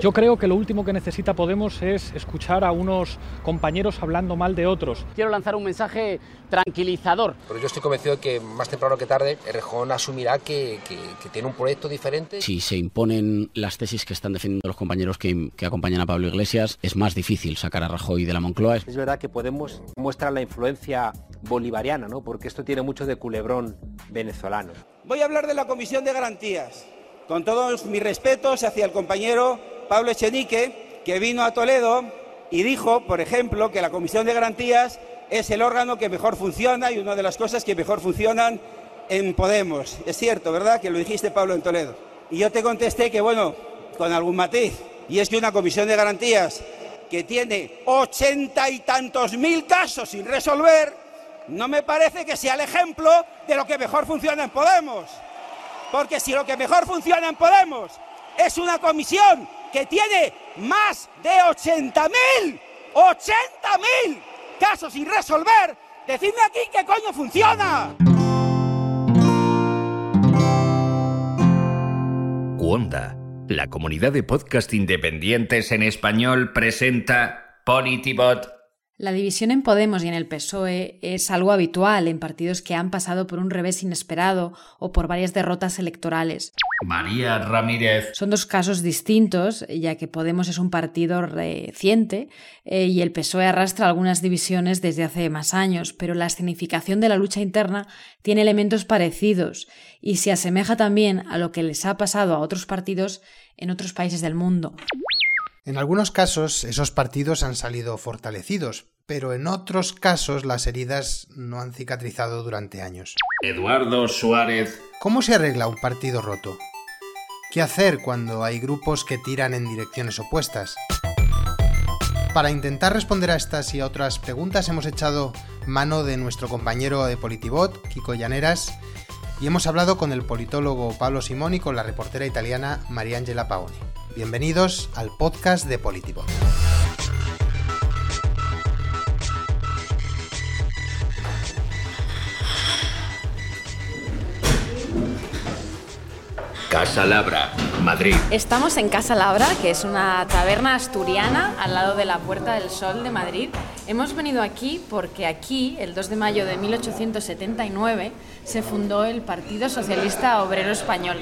Yo creo que lo último que necesita Podemos es escuchar a unos compañeros hablando mal de otros. Quiero lanzar un mensaje tranquilizador. Pero yo estoy convencido de que más temprano que tarde Errejón asumirá que, que, que, tiene un proyecto diferente. Si se imponen las tesis que están defendiendo los compañeros que, que acompañan a Pablo Iglesias, es más difícil sacar a Rajoy de la Moncloa. Es verdad que Podemos muestra la influencia bolivariana, ¿no? porque esto tiene mucho de culebrón venezolano. Voy a hablar de la Comisión de Garantías. Con todos mis respetos hacia el compañero Pablo Echenique, que vino a Toledo y dijo, por ejemplo, que la Comisión de Garantías es el órgano que mejor funciona y una de las cosas que mejor funcionan en Podemos. Es cierto, ¿verdad? Que lo dijiste, Pablo, en Toledo. Y yo te contesté que, bueno, con algún matiz, y es que una Comisión de Garantías que tiene ochenta y tantos mil casos sin resolver, no me parece que sea el ejemplo de lo que mejor funciona en Podemos. Porque si lo que mejor funciona en Podemos es una comisión que tiene más de 80.000, 80.000 casos sin resolver, decidme aquí qué coño funciona. Cuonda, la comunidad de podcast independientes en español, presenta Politibot la división en Podemos y en el PSOE es algo habitual en partidos que han pasado por un revés inesperado o por varias derrotas electorales. María Ramírez. Son dos casos distintos, ya que Podemos es un partido reciente eh, y el PSOE arrastra algunas divisiones desde hace más años, pero la escenificación de la lucha interna tiene elementos parecidos y se asemeja también a lo que les ha pasado a otros partidos en otros países del mundo. En algunos casos, esos partidos han salido fortalecidos, pero en otros casos las heridas no han cicatrizado durante años. Eduardo Suárez. ¿Cómo se arregla un partido roto? ¿Qué hacer cuando hay grupos que tiran en direcciones opuestas? Para intentar responder a estas y a otras preguntas hemos echado mano de nuestro compañero de Politibot, Kiko Llaneras, y hemos hablado con el politólogo Pablo Simón y con la reportera italiana Mariangela Paoni. Bienvenidos al podcast de Politibot. Casa Labra, Estamos en Casa Labra, que es una taberna asturiana al lado de la Puerta del Sol de Madrid. Hemos venido aquí porque aquí, el 2 de mayo de 1879, se fundó el Partido Socialista Obrero Español.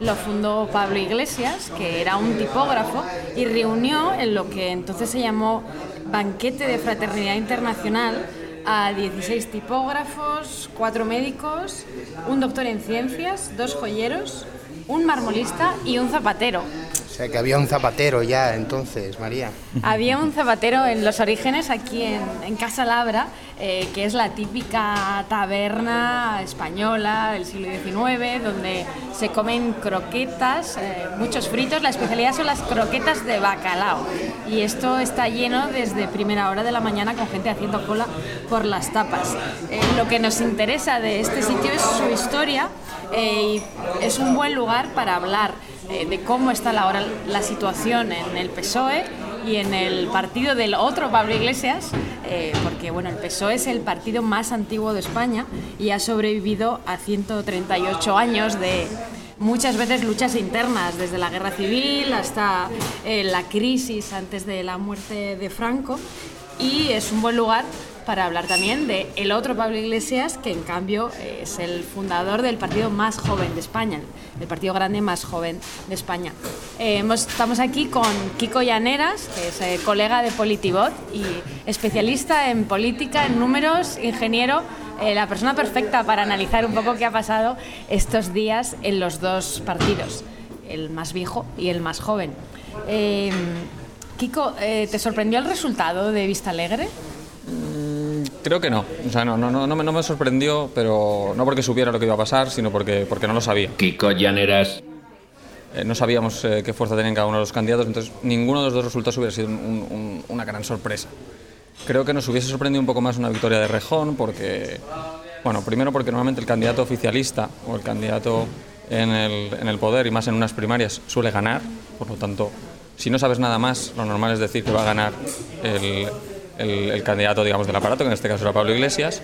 Lo fundó Pablo Iglesias, que era un tipógrafo, y reunió en lo que entonces se llamó Banquete de Fraternidad Internacional a 16 tipógrafos, cuatro médicos, un doctor en ciencias, dos joyeros, un marmolista y un zapatero. O sea que había un zapatero ya entonces, María. Había un zapatero en los orígenes aquí en, en Casa Labra, eh, que es la típica taberna española del siglo XIX, donde se comen croquetas, eh, muchos fritos. La especialidad son las croquetas de bacalao. Y esto está lleno desde primera hora de la mañana con gente haciendo cola por las tapas. Eh, lo que nos interesa de este sitio es su historia y es un buen lugar para hablar de cómo está la, hora, la situación en el PSOE y en el partido del otro Pablo Iglesias, eh, porque bueno, el PSOE es el partido más antiguo de España y ha sobrevivido a 138 años de muchas veces luchas internas, desde la guerra civil hasta eh, la crisis antes de la muerte de Franco, y es un buen lugar para hablar también de el otro Pablo Iglesias, que en cambio es el fundador del partido más joven de España, el partido grande más joven de España. Eh, estamos aquí con Kiko Llaneras, que es eh, colega de Politibot y especialista en política, en números, ingeniero, eh, la persona perfecta para analizar un poco qué ha pasado estos días en los dos partidos, el más viejo y el más joven. Kiko, ¿te sorprendió el resultado de Vista Alegre? Creo que no. O sea, no, no, no, no, me, no me sorprendió, pero no porque supiera lo que iba a pasar, sino porque, porque no lo sabía. Kiko Llaneras. Eh, no sabíamos eh, qué fuerza tenían cada uno de los candidatos, entonces ninguno de los dos resultados hubiera sido un, un, una gran sorpresa. Creo que nos hubiese sorprendido un poco más una victoria de Rejón, porque, bueno, primero porque normalmente el candidato oficialista o el candidato en el, en el poder, y más en unas primarias, suele ganar, por lo tanto, si no sabes nada más, lo normal es decir que va a ganar el, el, candidato digamos, del aparato, que en este caso era Pablo Iglesias.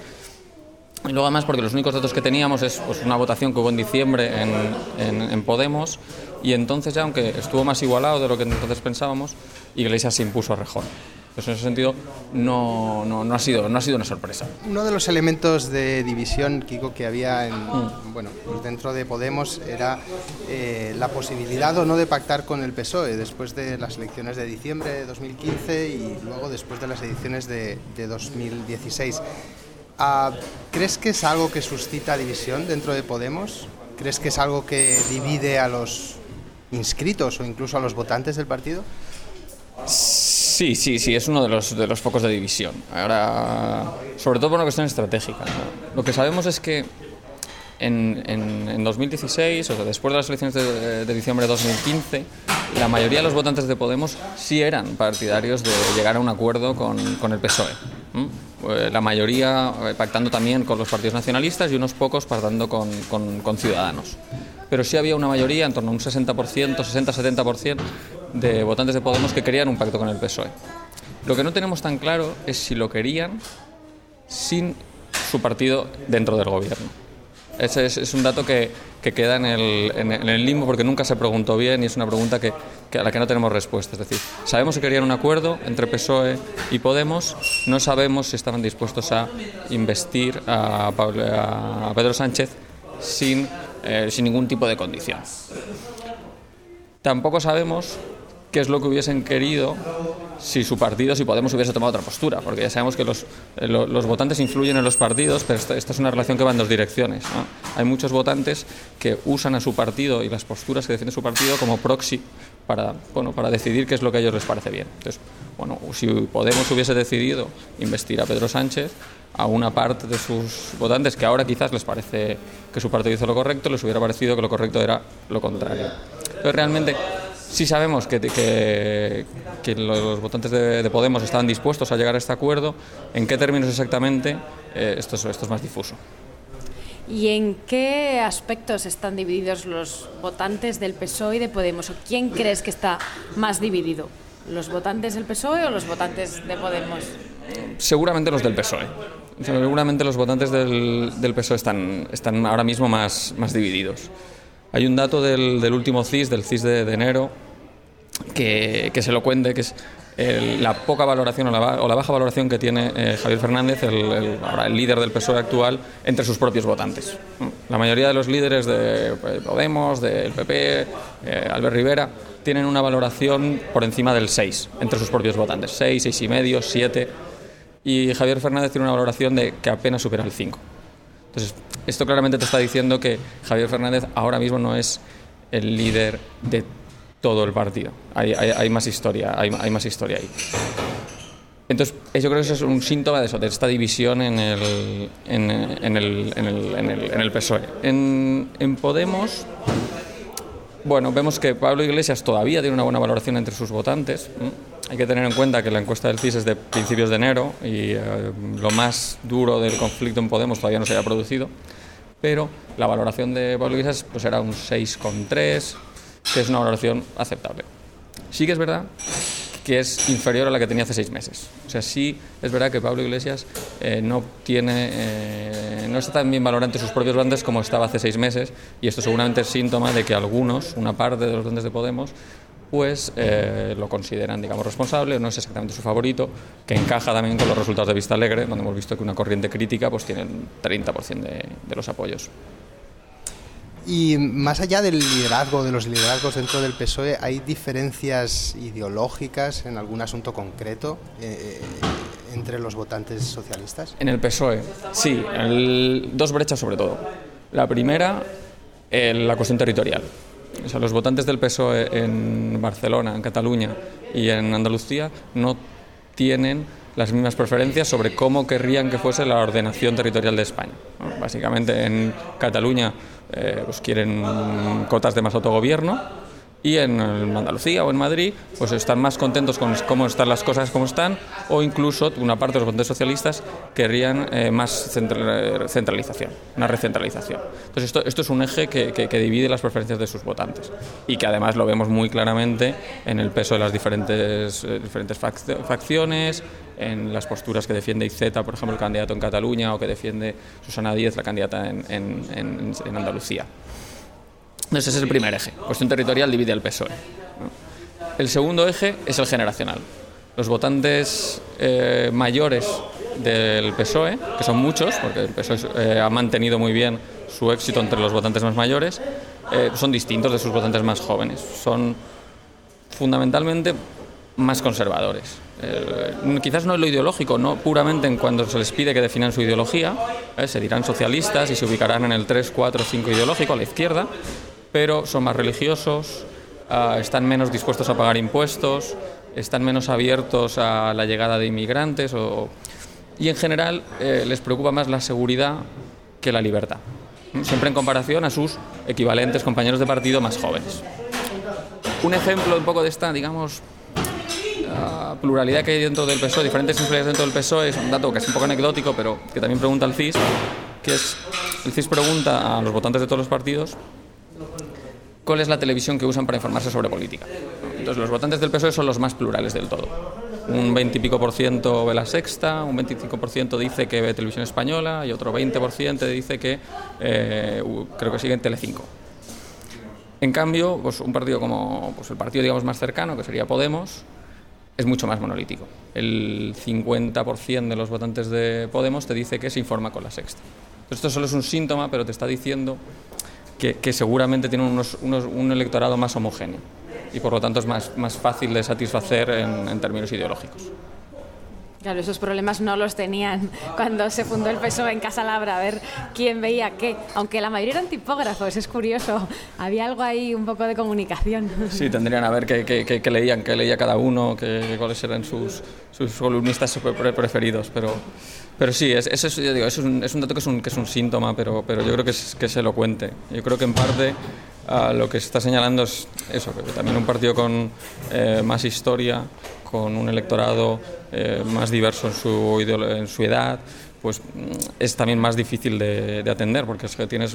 Y luego además porque los únicos datos que teníamos es pues, una votación que hubo en diciembre en, Podemos y entonces ya, aunque estuvo más igualado de lo que entonces pensábamos, Iglesias se impuso a Rejón. Pues en ese sentido no, no, ha sido, no ha sido una sorpresa. Uno de los elementos de división, Kiko, que había en, mm. bueno, pues dentro de Podemos era eh, la posibilidad o no de pactar con el PSOE después de las elecciones de diciembre de 2015 y luego después de las elecciones de, de 2016. Ah, ¿Crees que es algo que suscita división dentro de Podemos? ¿Crees que es algo que divide a los inscritos o incluso a los votantes del partido? Sí, sí, sí, es uno de los, de los focos de división. Ahora, sobre todo por una cuestión estratégica. Lo que sabemos es que en, en, 2016, o sea, después de las elecciones de, diciembre de 2015, la mayoría de los votantes de Podemos sí eran partidarios de llegar a un acuerdo con, con el PSOE. Eh, la mayoría eh, pactando también con los partidos nacionalistas y unos pocos pactando con, con, con Ciudadanos. Pero sí había una mayoría, en torno a un 60%, 60-70%, de votantes de Podemos que querían un pacto con el PSOE. Lo que no tenemos tan claro es si lo querían sin su partido dentro del gobierno. Ese es, un dato que, que queda en el, en, el, limbo porque nunca se preguntó bien y es una pregunta que, a la que no tenemos respuesta. Es decir, sabemos que querían un acuerdo entre PSOE y Podemos, no sabemos si estaban dispuestos a investir a, a Pedro Sánchez sin, eh, sin ningún tipo de condición. Tampoco sabemos qué es lo que hubiesen querido si su partido, si Podemos hubiese tomado otra postura, porque ya sabemos que los, eh, los, votantes influyen en los partidos, pero esta, es una relación que va en dos direcciones. Hay muchos votantes que usan a su partido y las posturas que defiende su partido como proxy para, bueno, para decidir qué es lo que a ellos les parece bien. Entonces, bueno, si Podemos hubiese decidido investir a Pedro Sánchez, a una parte de sus votantes que ahora quizás les parece que su partido hizo lo correcto, les hubiera parecido que lo correcto era lo contrario. Entonces, realmente Sí sabemos que, que, los votantes de, Podemos estaban dispuestos a llegar a este acuerdo. ¿En qué términos exactamente? Eh, esto, es, esto es más difuso. ¿Y en qué aspectos están divididos los votantes del PSOE y de Podemos? ¿O quién crees que está más dividido? ¿Los votantes del PSOE o los votantes de Podemos? Seguramente los del PSOE. Seguramente los votantes del, del PSOE están, están ahora mismo más, más divididos. Hay un dato del, último CIS, del CIS de, enero, que, que, se lo cuente, que es la poca valoración o la, baja valoración que tiene eh, Javier Fernández, el, el, líder del PSOE actual, entre sus propios votantes. La mayoría de los líderes de Podemos, del PP, eh, Albert Rivera, tienen una valoración por encima del 6 entre sus propios votantes. 6, 6 y medio, 7. Y Javier Fernández tiene una valoración de que apenas supera el 5. Entonces, esto claramente te está diciendo que Javier Fernández ahora mismo no es el líder de todo el partido. Hay, más historia, hay, más historia ahí. Entonces, yo creo que eso es un síntoma de eso, de esta división en el, en, el, en el, en el, PSOE. En, en Podemos, bueno, vemos que Pablo Iglesias todavía tiene una buena valoración entre sus votantes. Hay que tener en cuenta que la encuesta del CIS es de principios de enero y eh, lo más duro del conflicto en Podemos todavía no se haya producido, pero la valoración de Pablo Iglesias pues era un 6,3, que es una valoración aceptable. Sí que es verdad que es inferior a la que tenía hace seis meses. O sea, sí es verdad que Pablo Iglesias eh, no tiene, eh, no está tan bien valorado ante sus propios bandes como estaba hace seis meses, y esto seguramente es síntoma de que algunos, una parte de los bandes de Podemos, pues eh, lo consideran, digamos, responsable, no es exactamente su favorito, que encaja también con los resultados de Vista Alegre, donde hemos visto que una corriente crítica pues tiene el 30% de, de los apoyos. Y más allá del liderazgo, de los liderazgos dentro del PSOE, ¿hay diferencias ideológicas en algún asunto concreto eh, eh, entre los votantes socialistas? En el PSOE, sí, dos brechas sobre todo. La primera, la cuestión territorial. O sea, los votantes del PSOE en Barcelona, en Cataluña y en Andalucía no tienen las mismas preferencias sobre cómo querrían que fuese la ordenación territorial de España. Básicamente en Cataluña eh, pues quieren cotas de más autogobierno y en Andalucía o en Madrid pues están más contentos con cómo están las cosas como están o incluso una parte de los votantes socialistas querrían eh, más centralización, una recentralización. Entonces esto, esto es un eje que, que, divide las preferencias de sus votantes y que además lo vemos muy claramente en el peso de las diferentes, eh, diferentes facciones, en las posturas que defiende Iceta, por ejemplo, el candidato en Cataluña, o que defiende Susana Díez, la candidata en, en, Andalucía. Entonces ese es el primer eje. Cuestión territorial divide al PSOE. El segundo eje es el generacional. Los votantes eh, mayores del PSOE, que son muchos, porque el PSOE eh, ha mantenido muy bien su éxito entre los votantes más mayores, eh, son distintos de sus votantes más jóvenes. Son fundamentalmente más conservadores. quizás no es lo ideológico, no puramente en cuando se les pide que definan su ideología, se dirán socialistas y se ubicarán en el 3, 4, 5 ideológico a la izquierda, pero son más religiosos, ah, están menos dispuestos a pagar impuestos, están menos abiertos a la llegada de inmigrantes y en general eh, les preocupa más la seguridad que la libertad, siempre en comparación a sus equivalentes compañeros de partido más jóvenes. Un ejemplo un poco de esta, digamos, ah, pluralidad que hay dentro del PSOE, diferentes influencias dentro del PSOE, es un dato que es un poco anecdótico, pero que también pregunta el CIS, que es, el CIS pregunta a los votantes de todos los partidos cuál es la televisión que usan para informarse sobre política. Entonces, los votantes del PSOE son los más plurales del todo. Un 20 y pico por ciento ve la sexta, un 25 por ciento dice que ve televisión española y otro 20 por ciento dice que eh, creo que sigue en Telecinco. En cambio, pues un partido como pues el partido digamos más cercano, que sería Podemos, es mucho más monolítico. El 50% de los votantes de Podemos te dice que se informa con la sexta. Esto solo es un síntoma, pero te está diciendo que, seguramente tienen un electorado más homogéneo y por lo tanto es más, más fácil de satisfacer en, términos ideológicos. Claro, esos problemas no los tenían cuando se fundó el PSOE en Casa Labra, a ver quién veía qué. Aunque la mayoría eran tipógrafos, es curioso. Había algo ahí, un poco de comunicación. Sí, tendrían a ver qué, qué, qué leían, qué leía cada uno, cuáles eran sus, sus columnistas preferidos. Pero, pero sí, es, es, es, un, dato que es un, síntoma, pero, pero yo creo que es, que es elocuente. Yo creo que en parte ah, lo que se está señalando es eso, que también un partido con eh, más historia, con un electorado eh, más diverso en su, edad, pues mm, es también más difícil de, atender, porque es que tienes,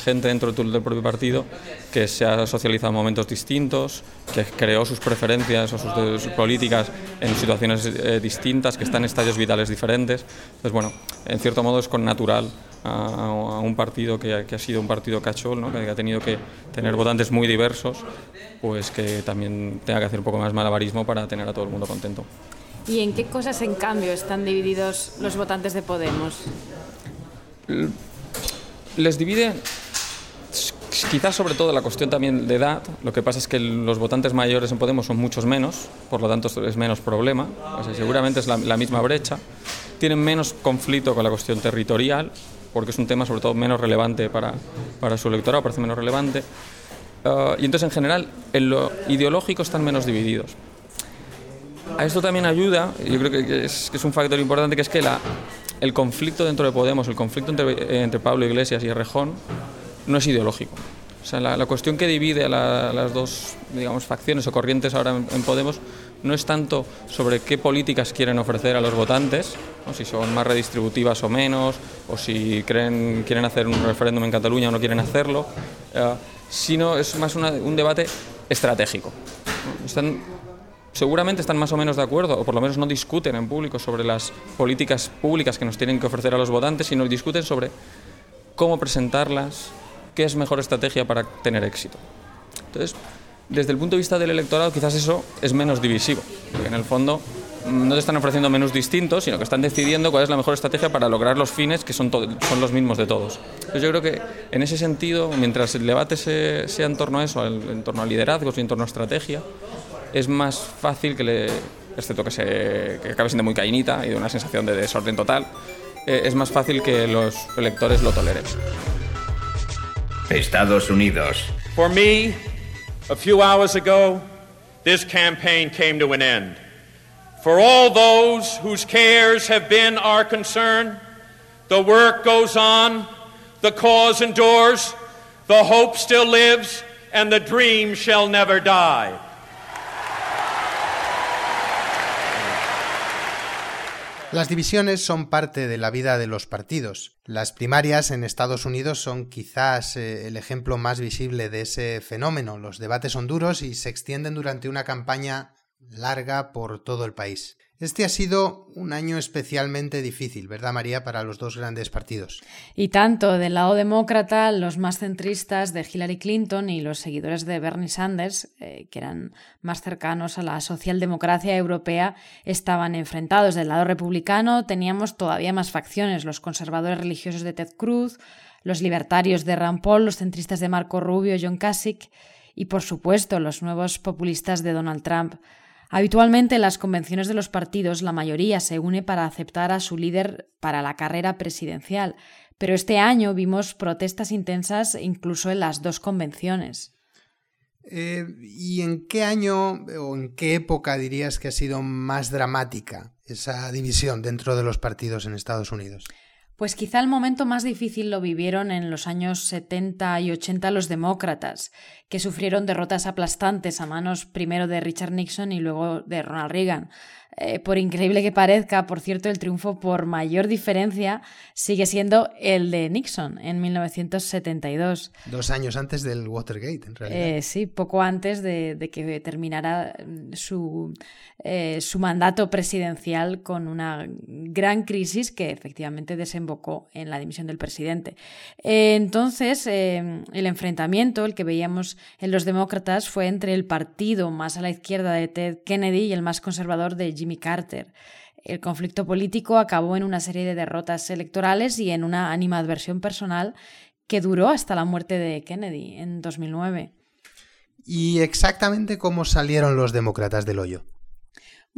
gente dentro del propio partido que se ha socializado en momentos distintos, que creó sus preferencias o sus, políticas en situaciones eh, distintas, que están en estadios vitales diferentes. Entonces, bueno, en cierto modo es con natural a, un partido que, ha sido un partido cachol, ¿no? que ha tenido que tener votantes muy diversos, pues que también tenga que hacer un poco más malabarismo para tener a todo el mundo contento. ¿Y en qué cosas, en cambio, están divididos los votantes de Podemos? Les divide quizás sobre todo la cuestión también de edad. Lo que pasa es que los votantes mayores en Podemos son muchos menos, por lo tanto es menos problema. seguramente es la, misma brecha. Tienen menos conflicto con la cuestión territorial, porque es un tema sobre todo menos relevante para, para su electorado, parece menos relevante. Ah, y entonces en general en lo ideológico están menos divididos. A esto también ayuda, yo creo que es, un factor importante, que es que la, el conflicto dentro de Podemos, el conflicto entre, entre Pablo Iglesias y Rejón, no es ideológico. O sea, la, cuestión que divide a, las dos digamos, facciones o corrientes ahora en, Podemos no es tanto sobre qué políticas quieren ofrecer a los votantes, o si son más redistributivas o menos, o si quieren hacer un referéndum en Cataluña o no quieren hacerlo, eh, sino es más un debate estratégico. Seguramente están más o menos de acuerdo, o por lo menos no discuten en público sobre las políticas públicas que nos tienen que ofrecer a los votantes, sino discuten sobre cómo presentarlas, qué es mejor estrategia para tener éxito. Entonces, desde el punto de vista del electorado, quizás eso es menos divisivo, porque en el fondo mm, no te están ofreciendo menús distintos, sino que están decidiendo cuál es la mejor estrategia para lograr los fines que son, son los mismos de todos. Entonces yo creo que en ese sentido, mientras el debate sea en torno a eso, en torno a liderazgos y en torno a estrategia, es más fácil que le, excepto que, se, que acabe siendo muy cainita y de una sensación de desorden total, eh, es más fácil que los electores lo toleren. Estados Unidos. For me, a few hours ago, this campaign came to an end. For all those whose cares have been our concern, the work goes on, the cause endures, the hope still lives, and the dream shall never die. Las divisiones son parte de la vida de los partidos. Las primarias en Estados Unidos son quizás eh, el ejemplo más visible de ese fenómeno. Los debates son duros y se extienden durante una campaña larga por todo el país. Este ha sido un año especialmente difícil, ¿verdad María?, para los dos grandes partidos. Y tanto del lado demócrata, los más centristas de Hillary Clinton y los seguidores de Bernie Sanders, eh, que eran más cercanos a la socialdemocracia europea, estaban enfrentados. Del lado republicano teníamos todavía más facciones, los conservadores religiosos de Ted Cruz, los libertarios de Rand Paul, los centristas de Marco Rubio, John Kasich y, por supuesto, los nuevos populistas de Donald Trump. Habitualmente en las convenciones de los partidos la mayoría se une para aceptar a su líder para la carrera presidencial, pero este año vimos protestas intensas incluso en las dos convenciones. Eh, ¿Y en qué año o en qué época dirías que ha sido más dramática esa división dentro de los partidos en Estados Unidos? Pues quizá el momento más difícil lo vivieron en los años 70 y 80 los demócratas, que sufrieron derrotas aplastantes a manos primero de Richard Nixon y luego de Ronald Reagan. Eh, por increíble que parezca, por cierto, el triunfo por mayor diferencia sigue siendo el de Nixon en 1972. Dos años antes del Watergate, en realidad. Eh, sí, poco antes de, que terminara mm, su, eh, su mandato presidencial con una gran crisis que efectivamente desembocó en la dimisión del presidente. entonces, el enfrentamiento, el que veíamos en los demócratas, fue entre el partido más a la izquierda de Ted Kennedy y el más conservador de Jimmy Carter. El conflicto político acabó en una serie de derrotas electorales y en una animadversión personal que duró hasta la muerte de Kennedy en 2009. ¿Y exactamente cómo salieron los demócratas del hoyo?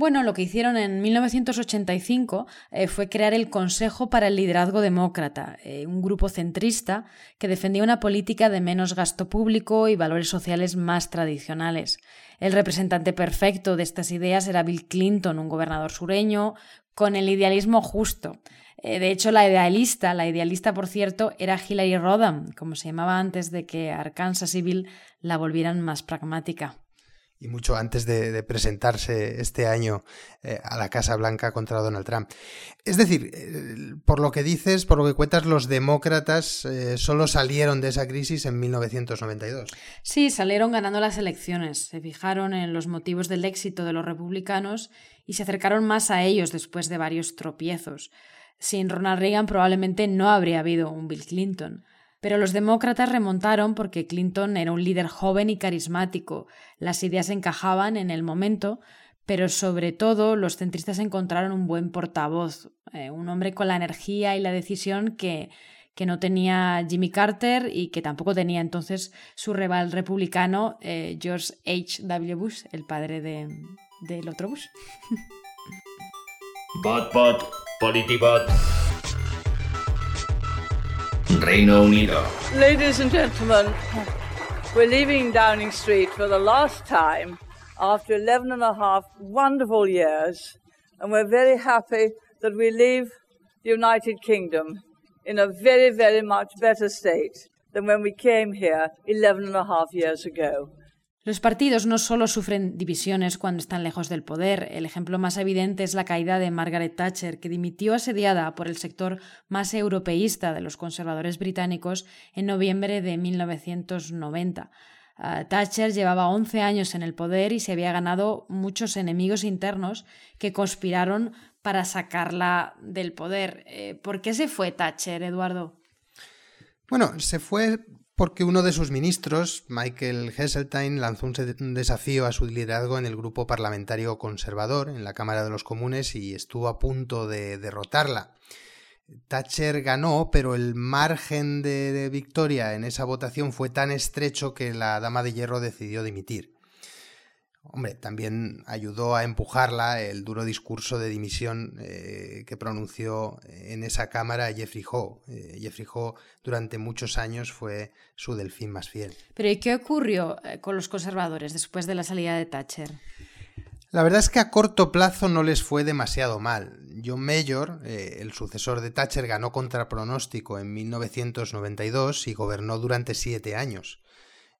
Bueno, lo que hicieron en 1985 eh, fue crear el Consejo para el Liderazgo Demócrata, eh, un grupo centrista que defendía una política de menos gasto público y valores sociales más tradicionales. El representante perfecto de estas ideas era Bill Clinton, un gobernador sureño, con el idealismo justo. Eh, de hecho, la idealista, la idealista, por cierto, era Hillary Rodham, como se llamaba antes de que Arkansas y Bill la volvieran más pragmática y mucho antes de, presentarse este año eh, a la Casa Blanca contra Donald Trump. Es decir, por lo que dices, por lo que cuentas, los demócratas eh, solo salieron de esa crisis en 1992. Sí, salieron ganando las elecciones, se fijaron en los motivos del éxito de los republicanos y se acercaron más a ellos después de varios tropiezos. Sin Ronald Reagan probablemente no habría habido un Bill Clinton. Pero los demócratas remontaron porque Clinton era un líder joven y carismático, las ideas encajaban en el momento, pero sobre todo los centristas encontraron un buen portavoz, eh, un hombre con la energía y la decisión que, que no tenía Jimmy Carter y que tampoco tenía entonces su rival republicano eh, George H. W. Bush, el padre de, del otro Bush. Bot, bot, politibot. Reino Unido. Ladies and gentlemen, we're leaving Downing Street for the last time after 11 and a half wonderful years, and we're very happy that we leave the United Kingdom in a very, very much better state than when we came here 11 and a half years ago. Los partidos no solo sufren divisiones cuando están lejos del poder. El ejemplo más evidente es la caída de Margaret Thatcher, que dimitió asediada por el sector más europeísta de los conservadores británicos en noviembre de 1990. Ah, Thatcher llevaba 11 años en el poder y se había ganado muchos enemigos internos que conspiraron para sacarla del poder. Eh, ¿Por qué se fue Thatcher, Eduardo? Bueno, se fue porque uno de sus ministros, Michael Heseltine, lanzó un desafío a su liderazgo en el grupo parlamentario conservador en la Cámara de los Comunes y estuvo a punto de derrotarla. Thatcher ganó, pero el margen de, victoria en esa votación fue tan estrecho que la Dama de Hierro decidió dimitir. Hombre, también ayudó a empujarla el duro discurso de dimisión eh, que pronunció en esa cámara Jeffrey Ho. Eh, Jeffrey Ho durante muchos años fue su delfín más fiel. Pero ¿y qué ocurrió eh, con los conservadores después de la salida de Thatcher? La verdad es que a corto plazo no les fue demasiado mal. John Mayor, el sucesor de Thatcher, ganó contra pronóstico en 1992 y gobernó durante siete años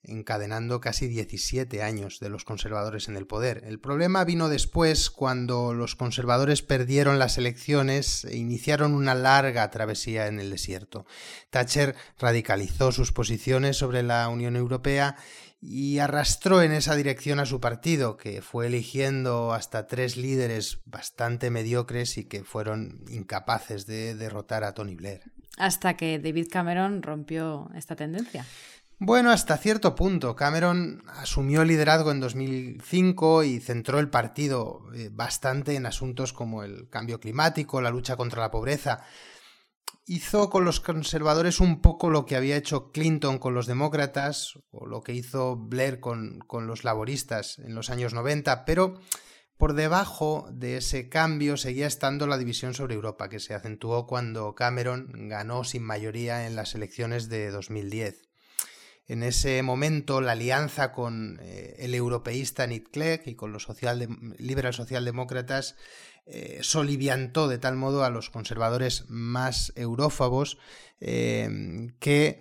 encadenando casi 17 años de los conservadores en el poder. El problema vino después cuando los conservadores perdieron las elecciones e iniciaron una larga travesía en el desierto. Thatcher radicalizó sus posiciones sobre la Unión Europea y arrastró en esa dirección a su partido, que fue eligiendo hasta tres líderes bastante mediocres y que fueron incapaces de derrotar a Tony Blair. Hasta que David Cameron rompió esta tendencia. Bueno, hasta cierto punto. Cameron asumió el liderazgo en 2005 y centró el partido eh, bastante en asuntos como el cambio climático, la lucha contra la pobreza. Hizo con los conservadores un poco lo que había hecho Clinton con los demócratas o lo que hizo Blair con, con los laboristas en los años 90, pero por debajo de ese cambio seguía estando la división sobre Europa, que se acentuó cuando Cameron ganó sin mayoría en las elecciones de 2010. En ese momento, la alianza con eh, el europeísta Nick Clegg y con los liberal socialdemócratas eh, soliviantó de tal modo a los conservadores más eurófagos eh, que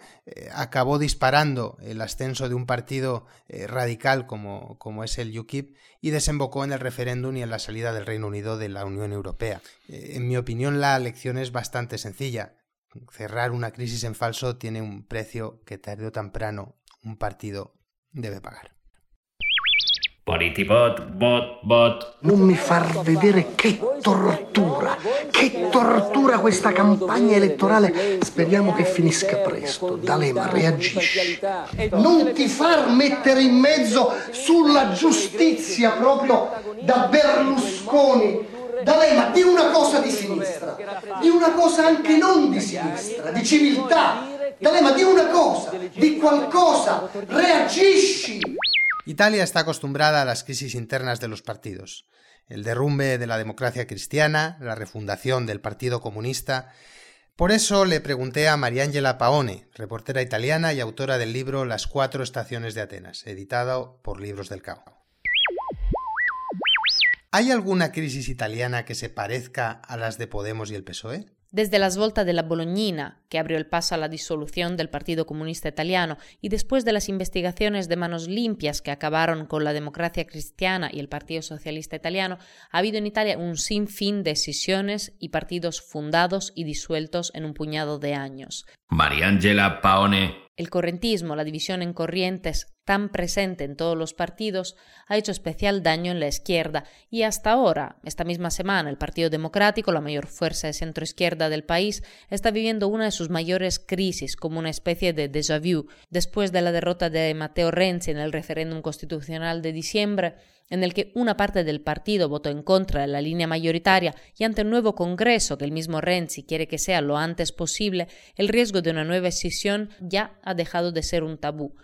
acabó disparando el ascenso de un partido radical como, como, es el UKIP y desembocó en el referéndum y en la salida del Reino Unido de la Unión Europea. en mi opinión, la lección es bastante sencilla cerrar una crisis en falso tiene un precio que tarde o temprano un partido deve pagar. Politibot, bot, bot. Non mi far vedere che tortura, che tortura questa campagna elettorale. Speriamo che finisca presto. D'Alema, reagisci. Non ti far mettere in mezzo sulla giustizia proprio da Berlusconi D'Alema, di una cosa di sinistra, di una cosa anche non di sinistra, di civiltà. D'Alema, di una cosa, di qualcosa, reagisci. Italia está acostumbrada a las crisis internas de los partidos. El derrumbe de la democracia cristiana, la refundación del Partido Comunista. Por eso le pregunté a Mariangela Paone, reportera italiana y autora del libro Las cuatro estaciones de Atenas, editado por Libros del Cao. ¿Hay alguna crisis italiana que se parezca a las de Podemos y el PSOE? Desde la svolta la Bolognina, que abrió el paso a la disolución del Partido Comunista Italiano, y después de las investigaciones de manos limpias que acabaron con la democracia cristiana y el Partido Socialista Italiano, ha habido en Italia un sinfín de decisiones y partidos fundados y disueltos en un puñado de años. Mariangela Paone el correntismo, la división en corrientes tan presente en todos los partidos, ha hecho especial daño en la izquierda y hasta ahora, esta misma semana, el Partido Democrático, la mayor fuerza de centroizquierda del país, está viviendo una de sus mayores crisis como una especie de déjà vu después de la derrota de Matteo Renzi en el referéndum constitucional de diciembre en el que una parte del partido votó en contra de la línea mayoritaria y ante el nuevo Congreso que el mismo Renzi quiere que sea lo antes posible, el riesgo de una nueva escisión ya ha dejado de ser un tabú.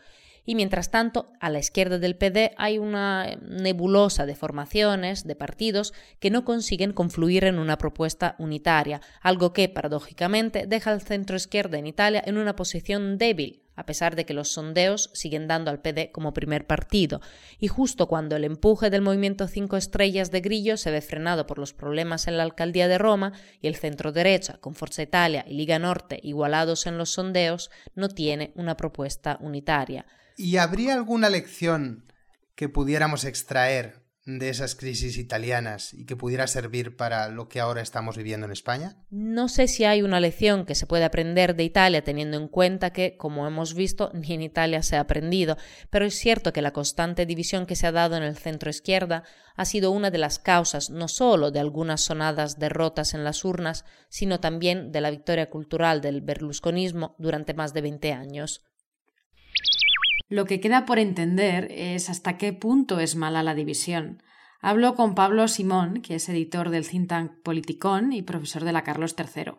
Y mientras tanto, a la izquierda del PD hay una nebulosa de formaciones, de partidos, que no consiguen confluir en una propuesta unitaria, algo que, paradójicamente, deja al centro izquierda en Italia en una posición débil a pesar de que los sondeos siguen dando al PD como primer partido, y justo cuando el empuje del movimiento Cinco Estrellas de Grillo se ve frenado por los problemas en la alcaldía de Roma y el centro derecha, con Forza Italia y Liga Norte igualados en los sondeos, no tiene una propuesta unitaria. ¿Y habría alguna lección que pudiéramos extraer de esas crisis italianas y que pudiera servir para lo que ahora estamos viviendo en España? No sé si hay una lección que se puede aprender de Italia teniendo en cuenta que, como hemos visto, ni en Italia se ha aprendido, pero es cierto que la constante división que se ha dado en el centro izquierda ha sido una de las causas no solo de algunas sonadas derrotas en las urnas, sino también de la victoria cultural del berlusconismo durante más de 20 años. Lo que queda por entender es hasta qué punto es mala la división. Hablo con Pablo Simón, que es editor del think tank Politicón y profesor de la Carlos III.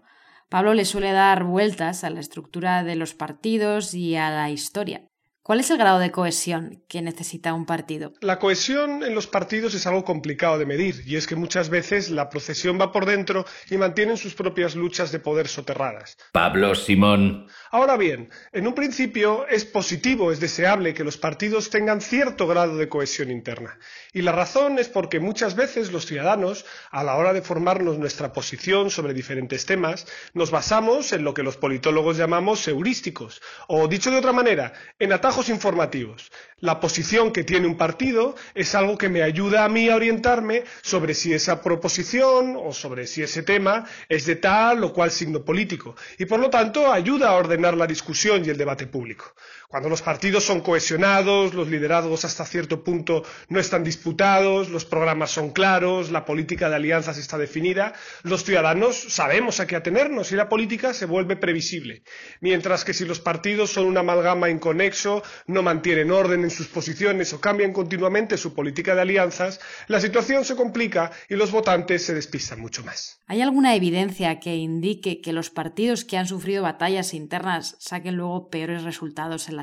Pablo le suele dar vueltas a la estructura de los partidos y a la historia. ¿Cuál es el grado de cohesión que necesita un partido? La cohesión en los partidos es algo complicado de medir, y es que muchas veces la procesión va por dentro y mantienen sus propias luchas de poder soterradas. Pablo Simón. Ahora bien, en un principio es positivo, es deseable que los partidos tengan cierto grado de cohesión interna. Y la razón es porque muchas veces los ciudadanos, a la hora de formarnos nuestra posición sobre diferentes temas, nos basamos en lo que los politólogos llamamos heurísticos, o dicho de otra manera, en atajos informativos. La posición que tiene un partido es algo que me ayuda a mí a orientarme sobre si esa proposición o sobre si ese tema es de tal o cual signo político y por lo tanto ayuda a ordenar la discusión y el debate público. Cuando los partidos son cohesionados, los liderazgos hasta cierto punto no están disputados, los programas son claros, la política de alianzas está definida, los ciudadanos sabemos a qué atenernos y la política se vuelve previsible. Mientras que si los partidos son una amalgama inconexo, no mantienen orden en sus posiciones o cambian continuamente su política de alianzas, la situación se complica y los votantes se despistan mucho más. ¿Hay alguna evidencia que indique que los partidos que han sufrido batallas internas saquen luego peores resultados en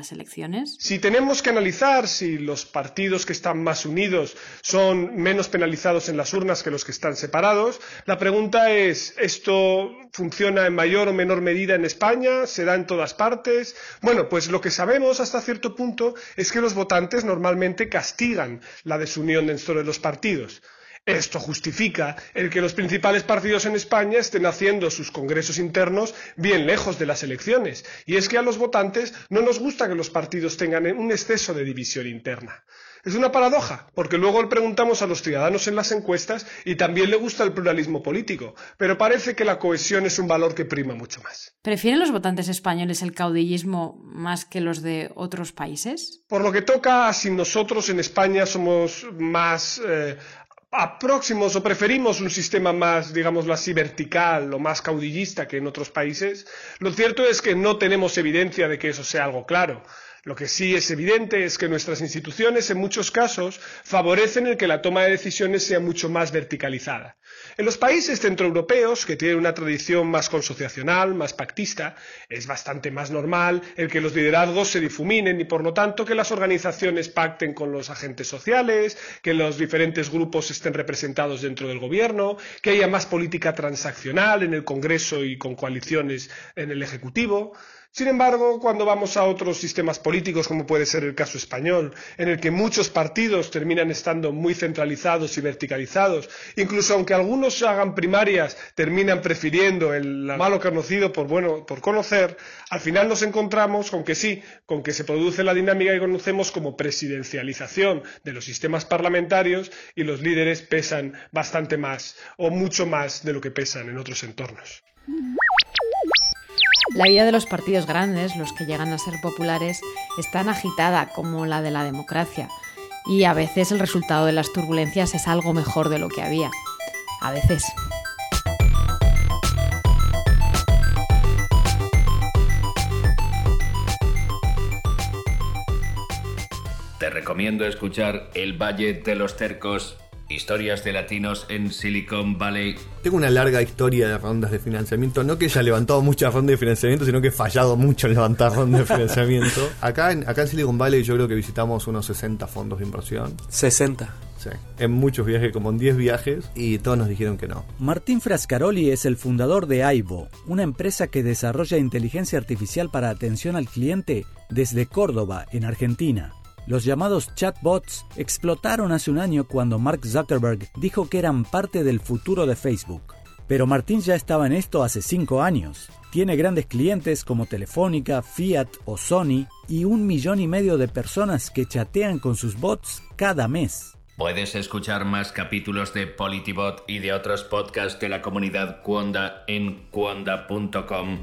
Si tenemos que analizar si los partidos que están más unidos son menos penalizados en las urnas que los que están separados, la pregunta es, ¿esto funciona en mayor o menor medida en España? ¿Se da en todas partes? Bueno, pues lo que sabemos hasta cierto punto es que los votantes normalmente castigan la desunión dentro de los partidos. Esto justifica el que los principales partidos en España estén haciendo sus congresos internos bien lejos de las elecciones. Y es que a los votantes no nos gusta que los partidos tengan un exceso de división interna. Es una paradoja, porque luego le preguntamos a los ciudadanos en las encuestas y también le gusta el pluralismo político, pero parece que la cohesión es un valor que prima mucho más. ¿Prefieren los votantes españoles el caudillismo más que los de otros países? Por lo que toca, si nosotros en España somos más eh, próximos o preferimos un sistema más, digámoslo así, vertical o más caudillista que en otros países, lo cierto es que no tenemos evidencia de que eso sea algo claro. Lo que sí es evidente es que nuestras instituciones en muchos casos favorecen el que la toma de decisiones sea mucho más verticalizada. En los países centroeuropeos, que tienen una tradición más consociacional, más pactista, es bastante más normal el que los liderazgos se difuminen y por lo tanto que las organizaciones pacten con los agentes sociales, que los diferentes grupos estén representados dentro del gobierno, que haya más política transaccional en el Congreso y con coaliciones en el Ejecutivo. Sin embargo, cuando vamos a otros sistemas políticos, como puede ser el caso español, en el que muchos partidos terminan estando muy centralizados y verticalizados, incluso aunque algunos hagan primarias, terminan prefiriendo el malo conocido por bueno por conocer, al final nos encontramos con que sí, con que se produce la dinámica que conocemos como presidencialización de los sistemas parlamentarios y los líderes pesan bastante más o mucho más de lo que pesan en otros entornos. La vida de los partidos grandes, los que llegan a ser populares, es tan agitada como la de la democracia. Y a veces el resultado de las turbulencias es algo mejor de lo que había. A veces. Te recomiendo escuchar El Valle de los Cercos Historias de latinos en Silicon Valley. Tengo una larga historia de rondas de financiamiento. No que haya levantado muchas rondas de financiamiento, sino que he fallado mucho en levantar rondas de financiamiento. Acá en, acá en Silicon Valley yo creo que visitamos unos 60 fondos de inversión. 60. Sí. En muchos viajes, como en 10 viajes, y todos nos dijeron que no. Martín Frascaroli es el fundador de Aivo, una empresa que desarrolla inteligencia artificial para atención al cliente desde Córdoba, en Argentina. Los llamados chatbots explotaron hace un año cuando Mark Zuckerberg dijo que eran parte del futuro de Facebook. Pero Martín ya estaba en esto hace cinco años. Tiene grandes clientes como Telefónica, Fiat o Sony y un millón y medio de personas que chatean con sus bots cada mes. Puedes escuchar más capítulos de Politibot y de otros podcasts de la comunidad Cuonda en cuonda.com.